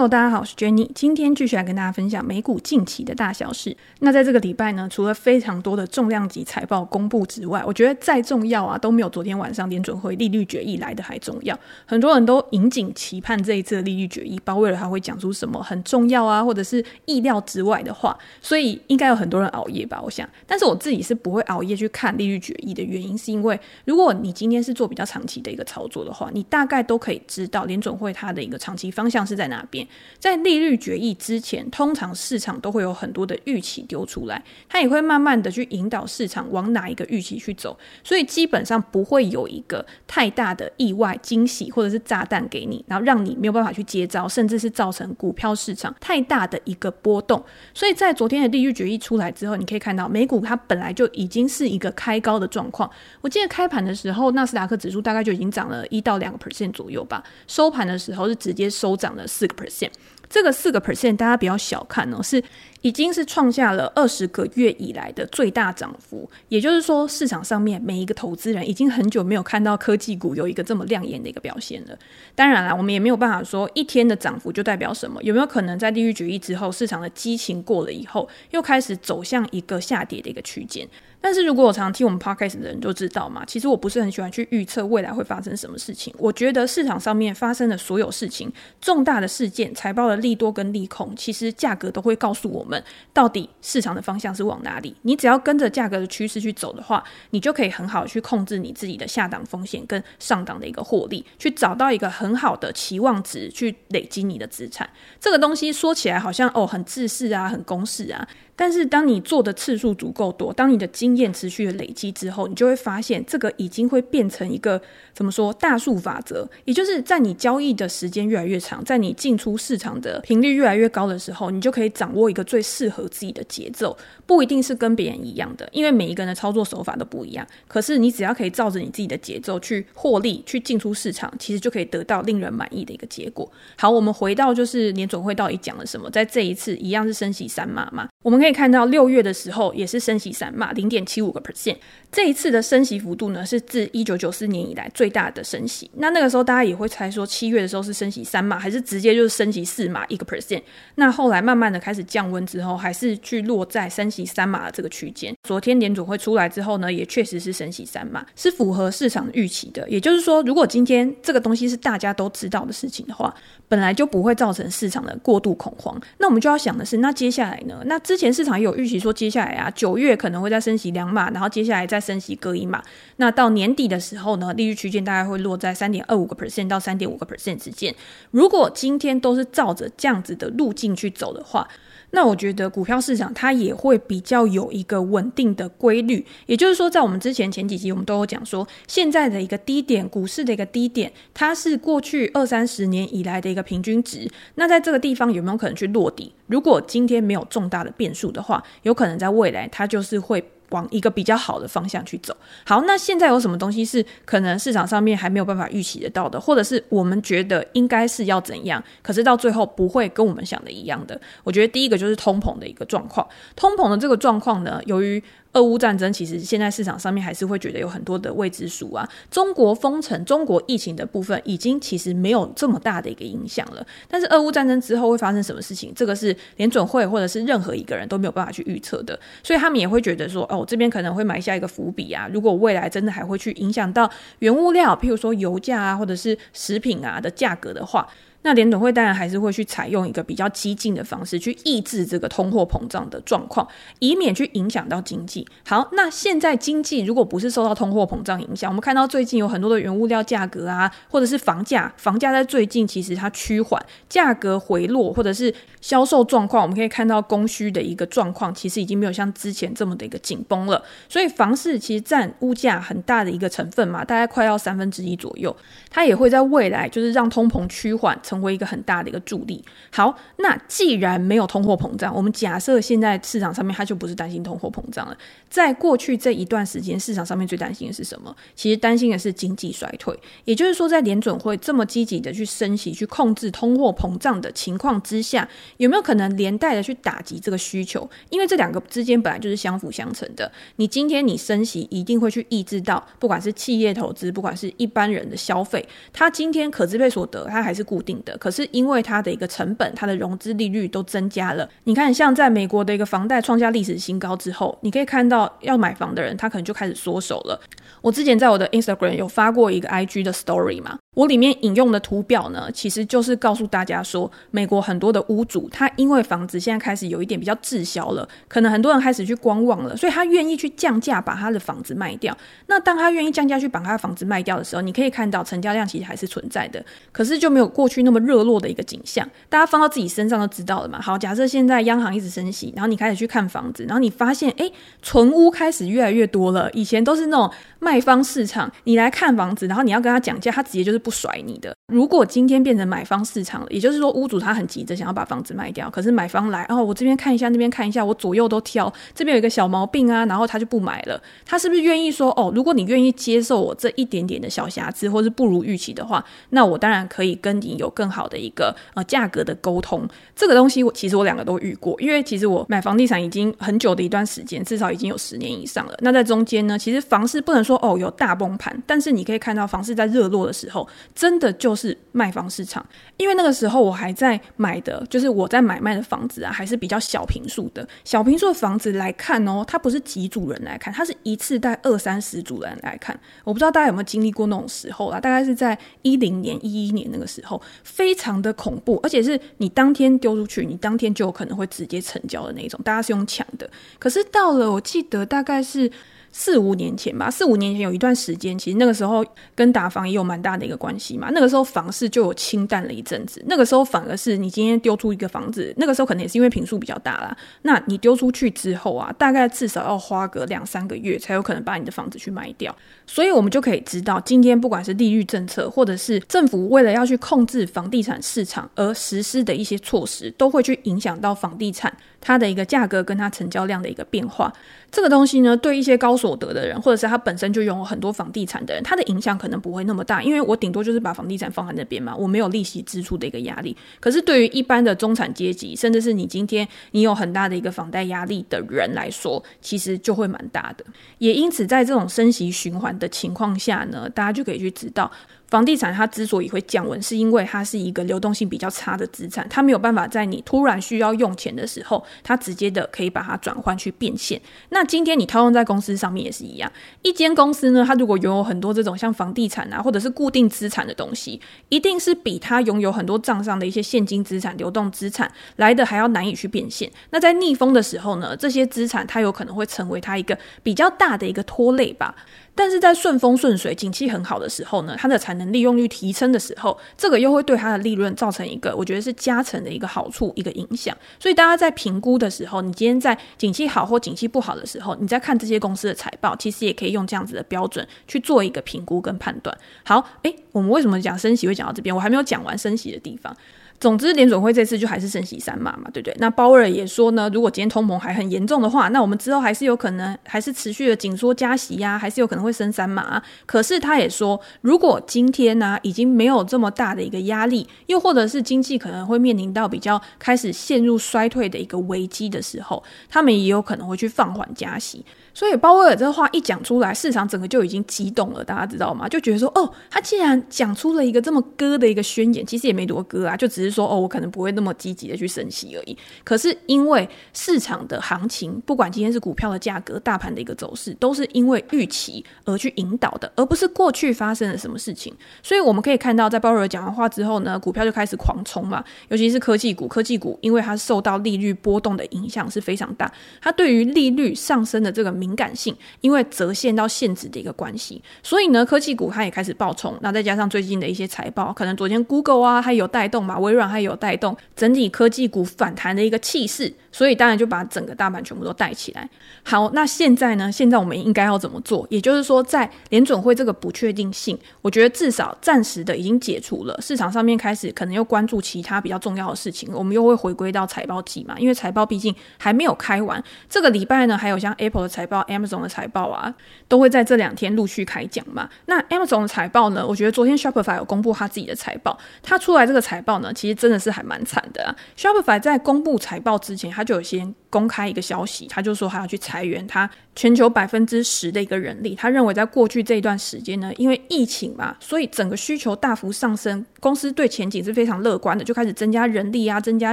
Hello，大家好，我是 Jenny。今天继续来跟大家分享美股近期的大小事。那在这个礼拜呢，除了非常多的重量级财报公布之外，我觉得再重要啊，都没有昨天晚上联准会利率决议来的还重要。很多人都引颈期盼这一次的利率决议，包为了他会讲出什么很重要啊，或者是意料之外的话。所以应该有很多人熬夜吧，我想。但是我自己是不会熬夜去看利率决议的原因，是因为如果你今天是做比较长期的一个操作的话，你大概都可以知道联准会它的一个长期方向是在哪边。在利率决议之前，通常市场都会有很多的预期丢出来，它也会慢慢的去引导市场往哪一个预期去走，所以基本上不会有一个太大的意外惊喜或者是炸弹给你，然后让你没有办法去接招，甚至是造成股票市场太大的一个波动。所以在昨天的利率决议出来之后，你可以看到美股它本来就已经是一个开高的状况，我记得开盘的时候纳斯达克指数大概就已经涨了一到两个 percent 左右吧，收盘的时候是直接收涨了四个 percent。这个四个 percent，大家不要小看哦，是已经是创下了二十个月以来的最大涨幅。也就是说，市场上面每一个投资人已经很久没有看到科技股有一个这么亮眼的一个表现了。当然啦，我们也没有办法说一天的涨幅就代表什么。有没有可能在利率决议之后，市场的激情过了以后，又开始走向一个下跌的一个区间？但是如果我常听我们 podcast 的人都知道嘛，其实我不是很喜欢去预测未来会发生什么事情。我觉得市场上面发生的所有事情，重大的事件、财报的利多跟利空，其实价格都会告诉我们到底市场的方向是往哪里。你只要跟着价格的趋势去走的话，你就可以很好去控制你自己的下档风险跟上档的一个获利，去找到一个很好的期望值去累积你的资产。这个东西说起来好像哦很自私啊，很公式啊。但是，当你做的次数足够多，当你的经验持续的累积之后，你就会发现，这个已经会变成一个怎么说大数法则，也就是在你交易的时间越来越长，在你进出市场的频率越来越高的时候，你就可以掌握一个最适合自己的节奏，不一定是跟别人一样的，因为每一个人的操作手法都不一样。可是，你只要可以照着你自己的节奏去获利，去进出市场，其实就可以得到令人满意的一个结果。好，我们回到就是联总会到底讲了什么，在这一次一样是升息三码嘛，我们可以。看到六月的时候也是升息三码零点七五个 percent，这一次的升息幅度呢是自一九九四年以来最大的升息。那那个时候大家也会猜说七月的时候是升息三码还是直接就是升息四码一个 percent？那后来慢慢的开始降温之后，还是去落在升息三码的这个区间。昨天联总会出来之后呢，也确实是升息三码，是符合市场预期的。也就是说，如果今天这个东西是大家都知道的事情的话，本来就不会造成市场的过度恐慌。那我们就要想的是，那接下来呢？那之前市场有预期说，接下来啊，九月可能会再升息两码，然后接下来再升息各一码。那到年底的时候呢，利率区间大概会落在三点二五个 percent 到三点五个 percent 之间。如果今天都是照着这样子的路径去走的话，那我觉得股票市场它也会比较有一个稳定的规律，也就是说，在我们之前前几集我们都有讲说，现在的一个低点，股市的一个低点，它是过去二三十年以来的一个平均值。那在这个地方有没有可能去落底？如果今天没有重大的变数的话，有可能在未来它就是会。往一个比较好的方向去走。好，那现在有什么东西是可能市场上面还没有办法预期得到的，或者是我们觉得应该是要怎样，可是到最后不会跟我们想的一样的？我觉得第一个就是通膨的一个状况。通膨的这个状况呢，由于俄乌战争其实现在市场上面还是会觉得有很多的未知数啊。中国封城、中国疫情的部分已经其实没有这么大的一个影响了。但是俄乌战争之后会发生什么事情，这个是联准会或者是任何一个人都没有办法去预测的。所以他们也会觉得说，哦，这边可能会埋下一个伏笔啊。如果未来真的还会去影响到原物料，譬如说油价啊，或者是食品啊的价格的话。那联准会当然还是会去采用一个比较激进的方式去抑制这个通货膨胀的状况，以免去影响到经济。好，那现在经济如果不是受到通货膨胀影响，我们看到最近有很多的原物料价格啊，或者是房价，房价在最近其实它趋缓，价格回落，或者是销售状况，我们可以看到供需的一个状况，其实已经没有像之前这么的一个紧绷了。所以房市其实占物价很大的一个成分嘛，大概快要三分之一左右，它也会在未来就是让通膨趋缓。成为一个很大的一个助力。好，那既然没有通货膨胀，我们假设现在市场上面它就不是担心通货膨胀了。在过去这一段时间，市场上面最担心的是什么？其实担心的是经济衰退。也就是说，在联准会这么积极的去升息、去控制通货膨胀的情况之下，有没有可能连带的去打击这个需求？因为这两个之间本来就是相辅相成的。你今天你升息，一定会去抑制到，不管是企业投资，不管是一般人的消费，它今天可支配所得它还是固定。的，可是因为它的一个成本、它的融资利率都增加了。你看，像在美国的一个房贷创下历史新高之后，你可以看到要买房的人他可能就开始缩手了。我之前在我的 Instagram 有发过一个 IG 的 Story 嘛。我里面引用的图表呢，其实就是告诉大家说，美国很多的屋主，他因为房子现在开始有一点比较滞销了，可能很多人开始去观望了，所以他愿意去降价把他的房子卖掉。那当他愿意降价去把他的房子卖掉的时候，你可以看到成交量其实还是存在的，可是就没有过去那那么热络的一个景象。大家放到自己身上都知道了嘛。好，假设现在央行一直升息，然后你开始去看房子，然后你发现，哎，存屋开始越来越多了。以前都是那种卖方市场，你来看房子，然后你要跟他讲价，他直接就是不甩你的。如果今天变成买方市场了，也就是说屋主他很急着想要把房子卖掉，可是买方来，哦，我这边看一下，那边看一下，我左右都挑，这边有一个小毛病啊，然后他就不买了。他是不是愿意说，哦，如果你愿意接受我这一点点的小瑕疵，或是不如预期的话，那我当然可以跟你有更好的一个呃价格的沟通。这个东西我其实我两个都遇过，因为其实我买房地产已经很久的一段时间，至少已经有十年以上了。那在中间呢，其实房市不能说说哦有大崩盘，但是你可以看到房市在热络的时候，真的就是卖方市场。因为那个时候我还在买的，就是我在买卖的房子啊，还是比较小平数的。小平数的房子来看哦，它不是几组人来看，它是一次带二三十组人来看。我不知道大家有没有经历过那种时候啊？大概是在一零年、一一年那个时候，非常的恐怖，而且是你当天丢出去，你当天就有可能会直接成交的那种，大家是用抢的。可是到了，我记得大概是。四五年前吧，四五年前有一段时间，其实那个时候跟打房也有蛮大的一个关系嘛。那个时候房市就有清淡了一阵子，那个时候反而是你今天丢出一个房子，那个时候可能也是因为平数比较大啦。那你丢出去之后啊，大概至少要花个两三个月才有可能把你的房子去卖掉。所以我们就可以知道，今天不管是利率政策，或者是政府为了要去控制房地产市场而实施的一些措施，都会去影响到房地产它的一个价格跟它成交量的一个变化。这个东西呢，对一些高所得的人，或者是他本身就拥有很多房地产的人，他的影响可能不会那么大，因为我顶多就是把房地产放在那边嘛，我没有利息支出的一个压力。可是对于一般的中产阶级，甚至是你今天你有很大的一个房贷压力的人来说，其实就会蛮大的。也因此，在这种升息循环的情况下呢，大家就可以去知道。房地产它之所以会降温，是因为它是一个流动性比较差的资产，它没有办法在你突然需要用钱的时候，它直接的可以把它转换去变现。那今天你套用在公司上面也是一样，一间公司呢，它如果拥有很多这种像房地产啊，或者是固定资产的东西，一定是比它拥有很多账上的一些现金资产、流动资产来的还要难以去变现。那在逆风的时候呢，这些资产它有可能会成为它一个比较大的一个拖累吧。但是在顺风顺水、景气很好的时候呢，它的产能利用率提升的时候，这个又会对它的利润造成一个我觉得是加成的一个好处、一个影响。所以大家在评估的时候，你今天在景气好或景气不好的时候，你在看这些公司的财报，其实也可以用这样子的标准去做一个评估跟判断。好，诶，我们为什么讲升息会讲到这边？我还没有讲完升息的地方。总之，联准会这次就还是升息三码嘛，对不对？那鲍威尔也说呢，如果今天通膨还很严重的话，那我们之后还是有可能还是持续的紧缩加息呀、啊，还是有可能会升三码、可是他也说，如果今天呢、已经没有这么大的一个压力，又或者是经济可能会面临到比较开始陷入衰退的一个危机的时候，他们也有可能会去放缓加息。所以鲍威尔这话一讲出来，市场整个就已经激动了，大家知道吗？就觉得说，哦，他既然讲出了一个这么鸽的一个宣言，其实也没多鸽啊，就只是说，哦，我可能不会那么积极的去升息而已。可是因为市场的行情，不管今天是股票的价格、大盘的一个走势，都是因为预期而去引导的，而不是过去发生了什么事情。所以我们可以看到，在鲍威尔讲完话之后呢，股票就开始狂冲嘛，尤其是科技股，科技股因为它受到利率波动的影响是非常大，它对于利率上升的这个名。敏感性，因为折现到现值的一个关系，所以呢，科技股它也开始暴冲。那再加上最近的一些财报，可能昨天 Google 啊，它有带动嘛，微软它有带动整体科技股反弹的一个气势，所以当然就把整个大盘全部都带起来。好，那现在呢？现在我们应该要怎么做？也就是说，在联准会这个不确定性，我觉得至少暂时的已经解除了。市场上面开始可能又关注其他比较重要的事情，我们又会回归到财报季嘛，因为财报毕竟还没有开完。这个礼拜呢，还有像 Apple 的财报。Amazon 的财报啊，都会在这两天陆续开奖嘛。那 Amazon 的财报呢？我觉得昨天 Shopify 有公布他自己的财报，他出来这个财报呢，其实真的是还蛮惨的啊。Shopify 在公布财报之前，他就有先公开一个消息，他就说他要去裁员，他全球百分之十的一个人力。他认为在过去这一段时间呢，因为疫情嘛，所以整个需求大幅上升，公司对前景是非常乐观的，就开始增加人力啊，增加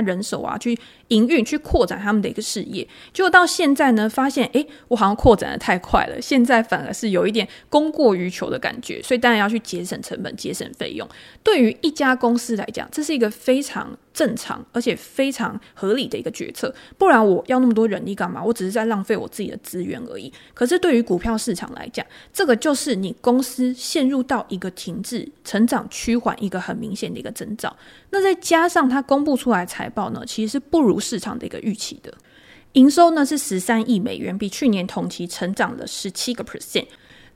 人手啊，去营运，去扩展他们的一个事业。结果到现在呢，发现诶，我好像扩展得太快了，现在反而是有一点供过于求的感觉，所以当然要去节省成本、节省费用。对于一家公司来讲，这是一个非常正常而且非常合理的一个决策，不然我要那么多人力干嘛？我只是在浪费我自己的资源而已。可是对于股票市场来讲，这个就是你公司陷入到一个停滞、成长趋缓一个很明显的一个征兆。那再加上它公布出来财报呢，其实是不如市场的一个预期的，营收呢是十三亿美元，比去年同期成长了十七个 percent。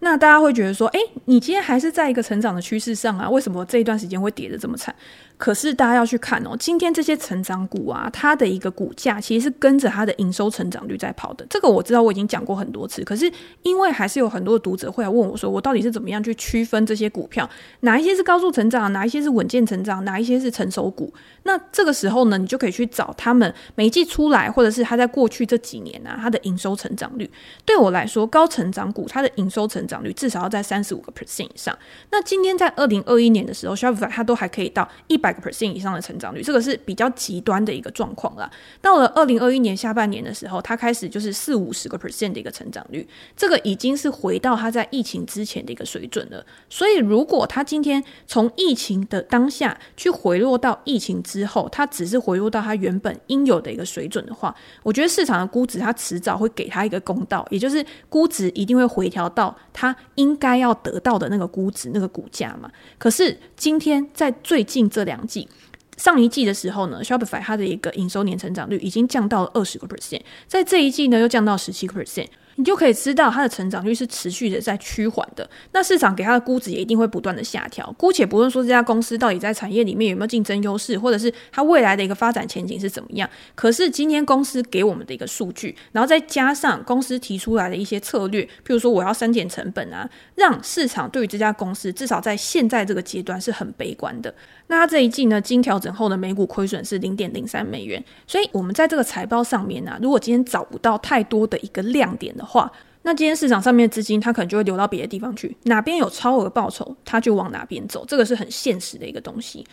那大家会觉得说，诶，你今天还是在一个成长的趋势上啊？为什么这一段时间会跌得这么惨？可是大家要去看哦，今天这些成长股啊，它的一个股价其实是跟着它的营收成长率在跑的。这个我知道，我已经讲过很多次。可是因为还是有很多的读者会来问我说，我到底是怎么样去区分这些股票，哪一些是高速成长，哪一些是稳健成长，哪一些是成熟股？那这个时候呢，你就可以去找他们每一季出来，或者是它在过去这几年啊，它的营收成长率。对我来说，高成长股它的营收成长率至少要在三十五个 percent 以上。那今天在二零二一年的时候，Shopify 它都还可以到一百。个 percent 以上的成长率，这个是比较极端的一个状况啦。到了二零二一年下半年的时候，它开始就是四五十个 percent 的一个成长率，这个已经是回到它在疫情之前的一个水准了。所以，如果它今天从疫情的当下去回落到疫情之后，它只是回落到它原本应有的一个水准的话，我觉得市场的估值它迟早会给它一个公道，也就是估值一定会回调到它应该要得到的那个估值、那个股价嘛。可是今天在最近这两季，上一季的时候呢，Shopify 它的一个营收年成长率已经降到了二十个 percent，在这一季呢又降到十七个 percent。你就可以知道它的成长率是持续的在趋缓的，那市场给它的估值也一定会不断的下调。姑且不论说这家公司到底在产业里面有没有竞争优势，或者是它未来的一个发展前景是怎么样，可是今天公司给我们的一个数据，然后再加上公司提出来的一些策略，譬如说我要删减成本啊，让市场对于这家公司至少在现在这个阶段是很悲观的。那它这一季呢，经调整后的每股亏损是零点零三美元，所以我们在这个财报上面呢、如果今天找不到太多的一个亮点的话，那今天市场上面的资金它可能就会流到别的地方去，哪边有超额报酬，它就往哪边走，这个是很现实的一个东西。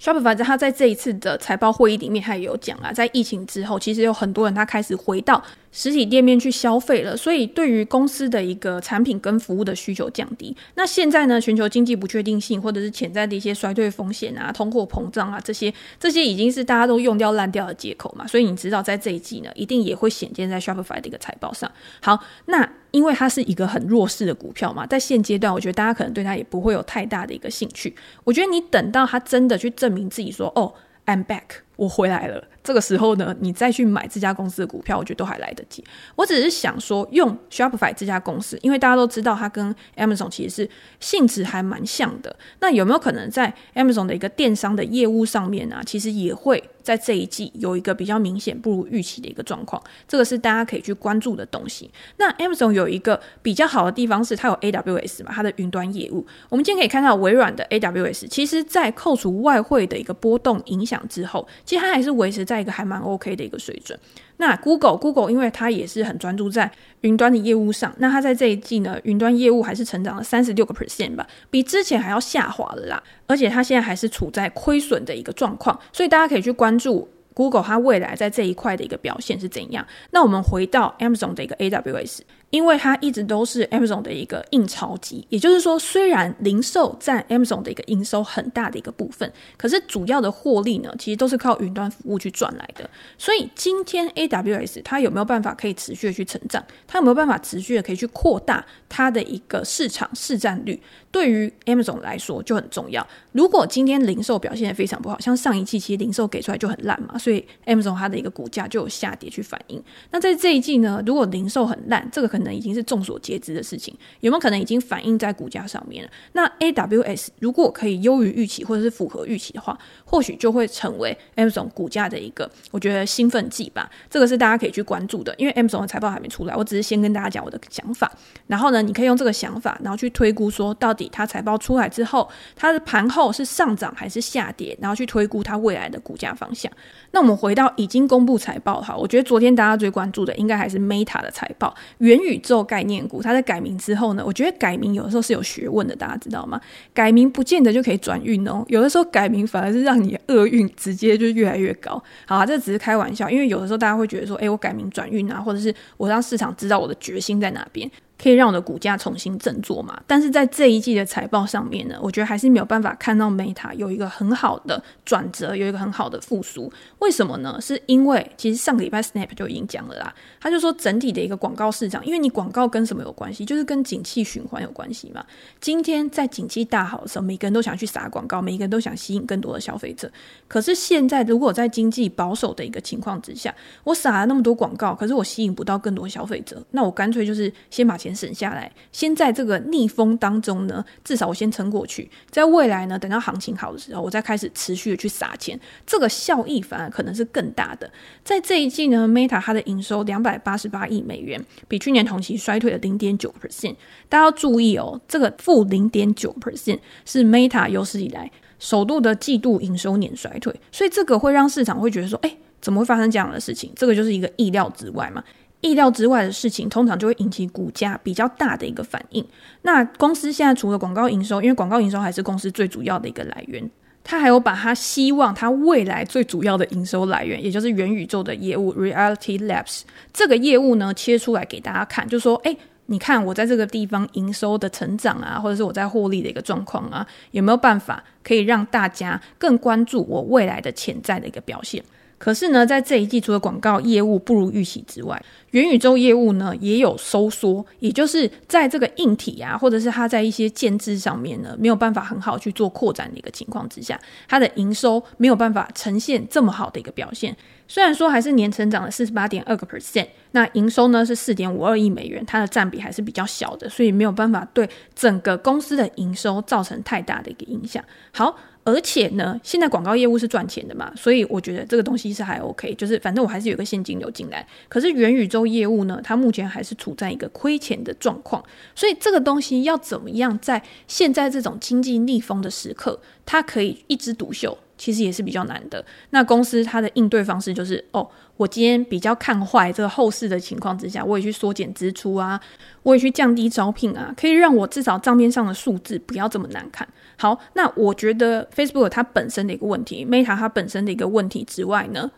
Shopify 在他在这一次的财报会议里面，他也有讲啊，在疫情之后，其实有很多人他开始回到实体店面去消费了，所以对于公司的一个产品跟服务的需求降低。那现在呢，全球经济不确定性或者是潜在的一些衰退风险啊、通货膨胀啊这些，这些已经是大家都用掉烂掉的借口嘛。所以你知道，在这一季呢，一定也会显现在 Shopify 的一个财报上。好，那因为它是一个很弱势的股票嘛，在现阶段，我觉得大家可能对它也不会有太大的一个兴趣。我觉得你等到它真的去证明自己说，哦，I'm back，我回来了。这个时候呢，你再去买这家公司的股票，我觉得都还来得及。我只是想说，用 Shopify 这家公司，因为大家都知道它跟 Amazon 其实是性质还蛮像的。那有没有可能在 Amazon 的一个电商的业务上面呢、啊，其实也会在这一季有一个比较明显不如预期的一个状况？这个是大家可以去关注的东西。那 Amazon 有一个比较好的地方是，它有 AWS 嘛，它的云端业务。我们今天可以看到微软的 AWS，其实在扣除外汇的一个波动影响之后，其实它还是维持在。一个还蛮 OK 的一个水准。那 Google Google 因为它也是很专注在云端的业务上，那它在这一季呢，云端业务还是成长了三十六个 percent 吧，比之前还要下滑了啦。而且它现在还是处在亏损的一个状况，所以大家可以去关注 Google 它未来在这一块的一个表现是怎样。那我们回到 Amazon 的一个 AWS。因为它一直都是 Amazon 的一个印钞机，也就是说，虽然零售占 Amazon 的一个营收很大的一个部分，可是主要的获利呢，其实都是靠云端服务去赚来的。所以今天 AWS 它有没有办法可以持续的去成长？它有没有办法持续的可以去扩大它的一个市场市占率？对于 Amazon 来说就很重要。如果今天零售表现的非常不好，像上一季其实零售给出来就很烂嘛，所以 Amazon 它的一个股价就有下跌去反映。那在这一季呢，如果零售很烂，这个可能。能已经是众所皆知的事情？有没有可能已经反映在股价上面了？那 AWS 如果可以优于预期或者是符合预期的话，或许就会成为 Amazon 股价的一个我觉得兴奋剂吧。这个是大家可以去关注的，因为 Amazon 的财报还没出来，我只是先跟大家讲我的想法。然后呢，你可以用这个想法，然后去推估说，到底它财报出来之后，它的盘后是上涨还是下跌，然后去推估它未来的股价方向。那我们回到已经公布财报哈，我觉得昨天大家最关注的应该还是 Meta 的财报，元宇宇宙概念股。它在改名之后呢，我觉得改名有的时候是有学问的，大家知道吗？改名不见得就可以转运哦，有的时候改名反而是让你厄运直接就越来越高。好啊，这只是开玩笑，因为有的时候大家会觉得说，诶，我改名转运啊，或者是我让市场知道我的决心在哪边。可以让我的股价重新振作嘛？但是在这一季的财报上面呢，我觉得还是没有办法看到 Meta 有一个很好的转折，有一个很好的复苏。为什么呢？是因为其实上个礼拜 Snap 就已经讲了啦，他就说整体的一个广告市场，因为你广告跟什么有关系？就是跟景气循环有关系嘛。今天在景气大好的时候，每个人都想去撒广告，每个人都想吸引更多的消费者。可是现在如果在经济保守的一个情况之下，我撒了那么多广告，可是我吸引不到更多消费者，那我干脆就是先把钱。省下来，先在这个逆风当中呢，至少我先撑过去。在未来呢，等到行情好的时候，我再开始持续的去撒钱，这个效益反而可能是更大的。在这一季呢，Meta 它的营收两百八十八亿美元，比去年同期衰退了零点九 percent。大家要注意哦，这个负零点九 percent 是 Meta 有史以来首度的季度营收年衰退，所以这个会让市场会觉得说，哎，怎么会发生这样的事情？这个就是一个意料之外嘛。意料之外的事情，通常就会引起股价比较大的一个反应。那公司现在除了广告营收，因为广告营收还是公司最主要的一个来源，他还有把他希望他未来最主要的营收来源，也就是元宇宙的业务 Reality Labs 这个业务呢，切出来给大家看，就说：哎，你看我在这个地方营收的成长啊，或者是我在获利的一个状况啊，有没有办法可以让大家更关注我未来的潜在的一个表现？可是呢，在这一季，除了广告业务不如预期之外，元宇宙业务呢也有收缩，也就是在这个硬体啊，或者是它在一些建制上面呢，没有办法很好去做扩展的一个情况之下，它的营收没有办法呈现这么好的一个表现。虽然说还是年成长了四十八点二个 percent，那营收呢是四点五二亿美元，它的占比还是比较小的，所以没有办法对整个公司的营收造成太大的一个影响。好。而且呢，现在广告业务是赚钱的嘛，所以我觉得这个东西是还 OK，就是反正我还是有个现金流进来。可是元宇宙业务呢，它目前还是处在一个亏钱的状况，所以这个东西要怎么样在现在这种经济逆风的时刻，它可以一枝独秀，其实也是比较难的。那公司它的应对方式就是，哦，我今天比较看坏这个后市的情况之下，我也去缩减支出啊，我也去降低招聘啊，可以让我至少账面上的数字不要这么难看。好，那我觉得 Facebook 它本身的一个问题，Meta 它本身的一个问题之外呢，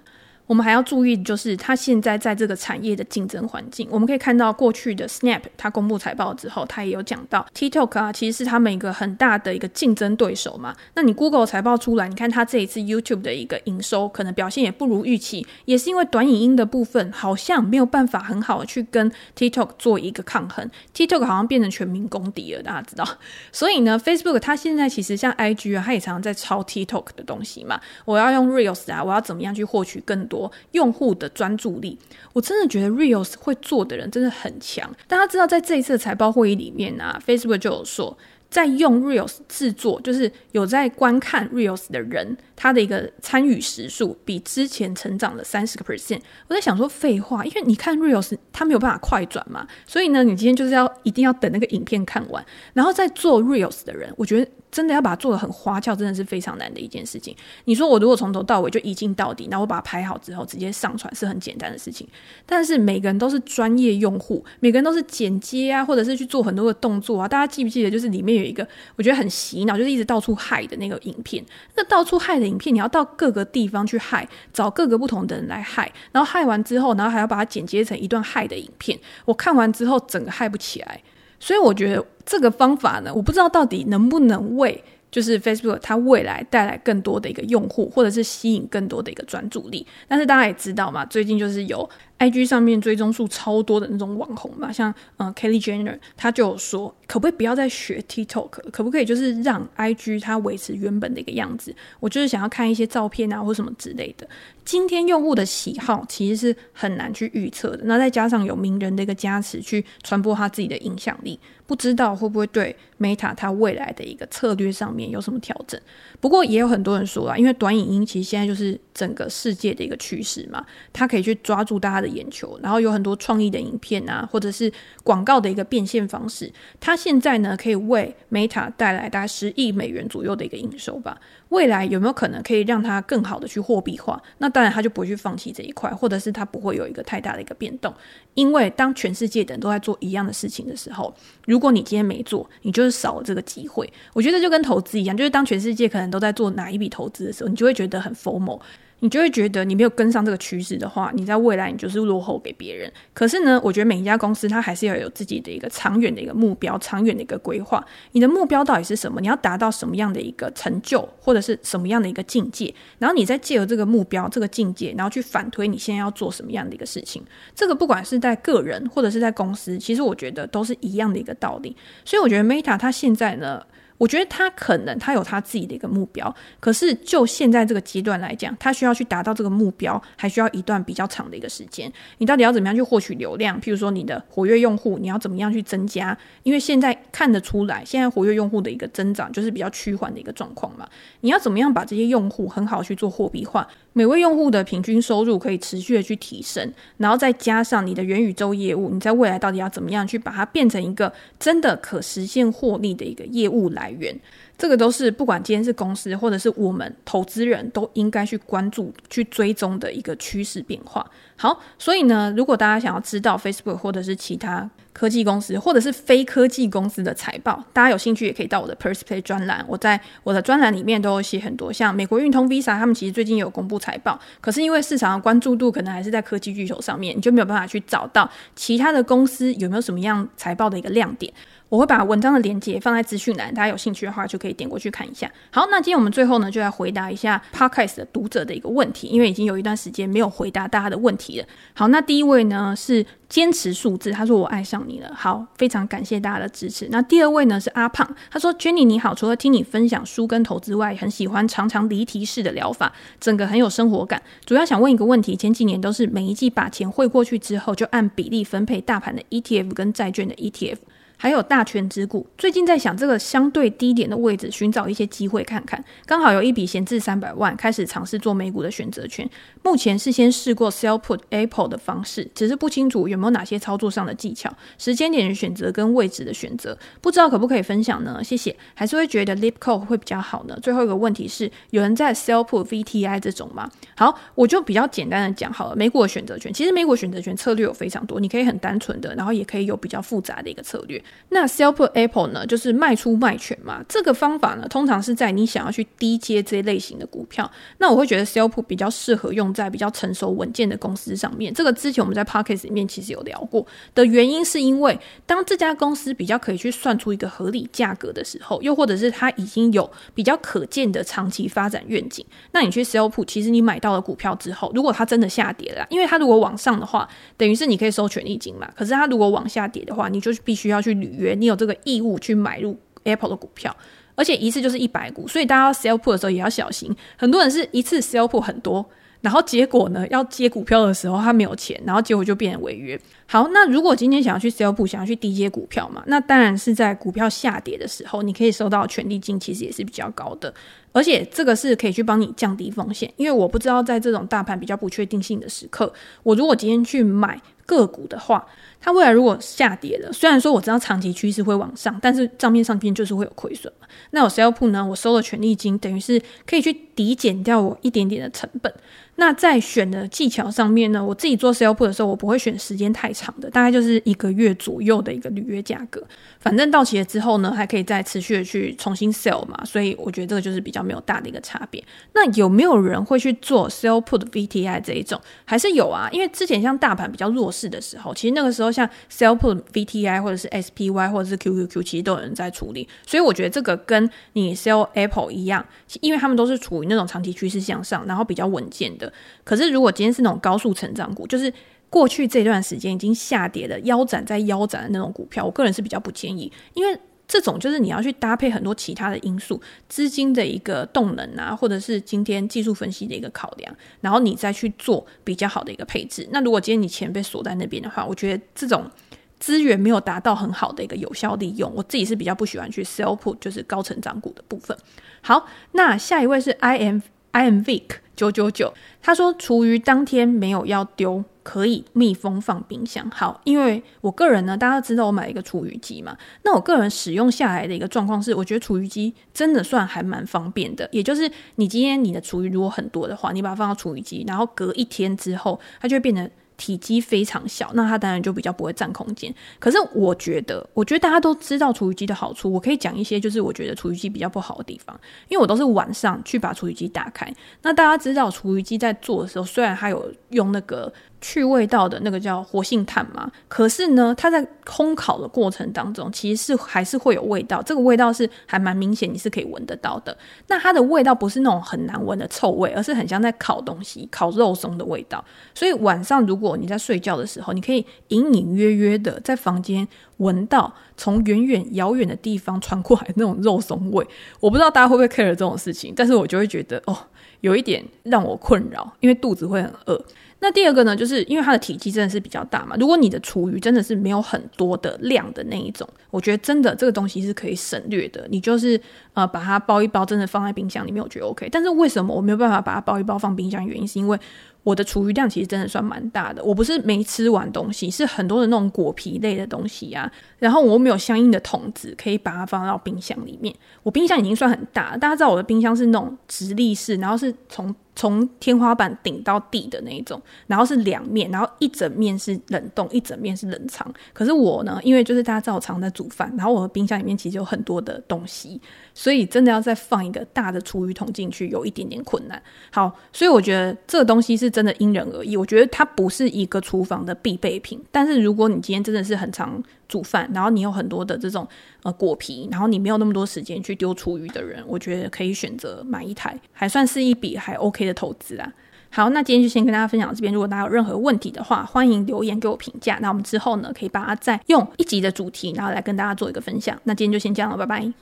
我们还要注意，就是它现在在这个产业的竞争环境。我们可以看到，过去的 Snap 它公布财报之后，它也有讲到 TikTok 啊，其实是他们一个很大的一个竞争对手嘛。那你 Google 财报出来，你看它这一次 YouTube 的一个营收可能表现也不如预期，也是因为短影音的部分好像没有办法很好的去跟 TikTok 做一个抗衡。TikTok 好像变成全民公敌了，大家知道。所以呢，Facebook 它现在其实像 IG 啊，它也常常在抄 TikTok 的东西嘛。我要用 Reels 啊，我要怎么样去获取更多。用户的专注力，我真的觉得 Reels 会做的人真的很强。大家知道，在这一次的财报会议里面啊，Facebook 就有说，在用 Reels 制作，就是有在观看 Reels 的人，他的一个参与时数比之前成长了三十个 percent。我在想说废话，因为你看 Reels，它没有办法快转嘛，所以呢，你今天就是要一定要等那个影片看完，然后再做 Reels 的人，我觉得。真的要把它做的很花俏，真的是非常难的一件事情。你说我如果从头到尾就一镜到底，然后我把它拍好之后直接上传是很简单的事情。但是每个人都是专业用户，每个人都是剪接啊，或者是去做很多的动作啊。大家记不记得，就是里面有一个我觉得很洗脑，就是一直到处害的那个影片。那到处害的影片，你要到各个地方去害，找各个不同的人来害，然后害完之后，然后还要把它剪接成一段害的影片。我看完之后，整个害不起来。所以我觉得这个方法呢，我不知道到底能不能为就是 Facebook 它未来带来更多的一个用户，或者是吸引更多的一个专注力。但是大家也知道嘛，最近就是有 IG 上面追踪数超多的那种网红嘛，像呃 Kylie Jenner，他就有说，可不可以不要再学 TikTok，可不可以就是让 IG 它维持原本的一个样子？我就是想要看一些照片啊，或什么之类的。今天用户的喜好其实是很难去预测的，那再加上有名人的一个加持去传播他自己的影响力，不知道会不会对 Meta 它未来的一个策略上面有什么调整？不过也有很多人说啊，因为短影音其实现在就是整个世界的一个趋势嘛，它可以去抓住大家的眼球，然后有很多创意的影片啊，或者是广告的一个变现方式，它现在呢可以为 Meta 带来大概十亿美元左右的一个营收吧。未来有没有可能可以让它更好的去货币化？那当然，他就不会去放弃这一块，或者是他不会有一个太大的一个变动。因为当全世界的人都在做一样的事情的时候，如果你今天没做，你就是少了这个机会。我觉得就跟投资一样，就是当全世界可能都在做哪一笔投资的时候，你就会觉得很 FOMO。你就会觉得你没有跟上这个趋势的话，你在未来你就是落后给别人。可是呢，我觉得每一家公司它还是要有自己的一个长远的一个目标，长远的一个规划。你的目标到底是什么？你要达到什么样的一个成就，或者是什么样的一个境界？然后你再借由这个目标、这个境界，然后去反推你现在要做什么样的一个事情。这个不管是在个人或者是在公司，其实我觉得都是一样的一个道理。所以我觉得 Meta 它现在呢。我觉得他可能他有他自己的一个目标，可是就现在这个阶段来讲，他需要去达到这个目标，还需要一段比较长的一个时间。你到底要怎么样去获取流量？譬如说你的活跃用户，你要怎么样去增加？因为现在看得出来，现在活跃用户的一个增长就是比较趋缓的一个状况嘛。你要怎么样把这些用户很好去做货币化？每位用户的平均收入可以持续的去提升，然后再加上你的元宇宙业务，你在未来到底要怎么样去把它变成一个真的可实现获利的一个业务来源？这个都是不管今天是公司或者是我们投资人都应该去关注、去追踪的一个趋势变化。好，所以呢，如果大家想要知道 Facebook 或者是其他科技公司或者是非科技公司的财报，大家有兴趣也可以到我的 Persplay 专栏，我在我的专栏里面都有写很多，像美国运通 Visa，他们其实最近有公布财报，可是因为市场的关注度可能还是在科技巨头上面，你就没有办法去找到其他的公司有没有什么样财报的一个亮点。我会把文章的连接放在资讯栏，大家有兴趣的话就可以点过去看一下。好，那今天我们最后呢，就来回答一下 Podcast 的读者的一个问题，因为已经有一段时间没有回答大家的问题了。好，那第一位呢是坚持数字，他说我爱上你了。好，非常感谢大家的支持。那第二位呢是阿胖，他说 Jenny 你好，除了听你分享书跟投资外，很喜欢常常离题式的疗法，整个很有生活感。主要想问一个问题，前几年都是每一季把钱汇过去之后，就按比例分配大盘的 ETF 跟债券的 ETF。还有大权之股，最近在想这个相对低点的位置，寻找一些机会看看。刚好有一笔闲置三百万，开始尝试做美股的选择权。目前是先试过 sell put Apple 的方式，只是不清楚有没有哪些操作上的技巧、时间点的选择跟位置的选择，不知道可不可以分享呢？谢谢。还是会觉得 Lip Code 会比较好呢？最后一个问题是，有人在 sell put VTI 这种吗？好，我就比较简单的讲好了。美股的选择权，其实美股选择权策略有非常多，你可以很单纯的，然后也可以有比较复杂的一个策略。那 sell put Apple 呢，就是卖出卖权嘛。这个方法呢，通常是在你想要去低接这类型的股票。那我会觉得 sell put 比较适合用在比较成熟稳健的公司上面。这个之前我们在 Podcast 里面其实有聊过的原因，是因为当这家公司比较可以去算出一个合理价格的时候，又或者是它已经有比较可见的长期发展愿景，那你去 sell put，其实你买到了股票之后，如果它真的下跌了，因为它如果往上的话，等于是你可以收权利金嘛。可是它如果往下跌的话，你就必须要去履约。你有这个义务去买入 Apple 的股票，而且一次就是一百股，所以大家要 sell put 的时候也要小心。很多人是一次 sell put 很多，然后结果呢，要接股票的时候他没有钱，然后结果就变成违约。好，那如果今天想要去 sell put，想要去低接股票嘛，那当然是在股票下跌的时候，你可以收到权利金，其实也是比较高的，而且这个是可以去帮你降低风险，因为我不知道在这种大盘比较不确定性的时刻，我如果今天去买个股的话。它未来如果下跌了，虽然说我知道长期趋势会往上，但是账面上边就是会有亏损嘛。那我 sell put 呢，我收了权利金，等于是可以去抵减掉我一点点的成本。那在选的技巧上面呢，我自己做 sell put 的时候，我不会选时间太长的，大概就是一个月左右的一个履约价格。反正到期了之后呢，还可以再持续的去重新 sell 嘛，所以我觉得这个就是比较没有大的一个差别。那有没有人会去做 sell put VTI 这一种？还是有啊，因为之前像大盘比较弱势的时候，其实那个时候像 sell put VTI 或者是 SPY 或者是 QQQ，其实都有人在处理。所以我觉得这个跟你 sell Apple 一样，因为他们都是处于那种长期趋势向上，然后比较稳健的。可是如果今天是那种高速成长股，就是。过去这段时间已经下跌的腰斩在腰斩的那种股票，我个人是比较不建议，因为这种就是你要去搭配很多其他的因素，资金的一个动能啊，或者是今天技术分析的一个考量，然后你再去做比较好的一个配置。那如果今天你钱被锁在那边的话，我觉得这种资源没有达到很好的一个有效利用，我自己是比较不喜欢去 sell put，就是高成长股的部分。好，那下一位是 I am I am Vic 九九九，他说厨余当天没有要丢。可以密封放冰箱。好，因为我个人呢，大家都知道我买一个厨余机嘛。那我个人使用下来的一个状况是，我觉得厨余机真的算还蛮方便的。也就是你今天你的厨余如果很多的话，你把它放到厨余机，然后隔一天之后，它就会变成。体积非常小，那它当然就比较不会占空间。可是我觉得，我觉得大家都知道厨余机的好处，我可以讲一些就是我觉得厨余机比较不好的地方，因为我都是晚上去把厨余机打开。那大家知道厨余机在做的时候，虽然它有用那个。去味道的那个叫活性炭嘛，可是呢，它在烘烤的过程当中，其实是还是会有味道。这个味道是还蛮明显，你是可以闻得到的。那它的味道不是那种很难闻的臭味，而是很像在烤东西、烤肉松的味道。所以晚上如果你在睡觉的时候，你可以隐隐约约的在房间闻到从远远遥远的地方传过来那种肉松味。我不知道大家会不会 care 这种事情，但是我就会觉得哦，有一点让我困扰，因为肚子会很饿。那第二个呢，就是因为它的体积真的是比较大嘛。如果你的厨余真的是没有很多的量的那一种，我觉得真的这个东西是可以省略的。你就是呃把它包一包，真的放在冰箱里面，我觉得 OK。但是为什么我没有办法把它包一包放冰箱？原因是因为我的厨余量其实真的算蛮大的。我不是没吃完东西，是很多的那种果皮类的东西啊。然后我没有相应的桶子可以把它放到冰箱里面。我冰箱已经算很大，大家知道我的冰箱是那种直立式，然后是从。从天花板顶到地的那一种，然后是两面，然后一整面是冷冻，一整面是冷藏。可是我呢，因为就是大家照常在煮饭，然后我的冰箱里面其实有很多的东西，所以真的要再放一个大的厨余桶进去，有一点点困难。好，所以我觉得这个东西是真的因人而异。我觉得它不是一个厨房的必备品，但是如果你今天真的是很常煮饭，然后你有很多的这种呃果皮，然后你没有那么多时间去丢厨余的人，我觉得可以选择买一台，还算是一笔还 OK 的投资啦。好，那今天就先跟大家分享这边。如果大家有任何问题的话，欢迎留言给我评价。那我们之后呢，可以把它再用一集的主题，然后来跟大家做一个分享。那今天就先这样了，拜拜。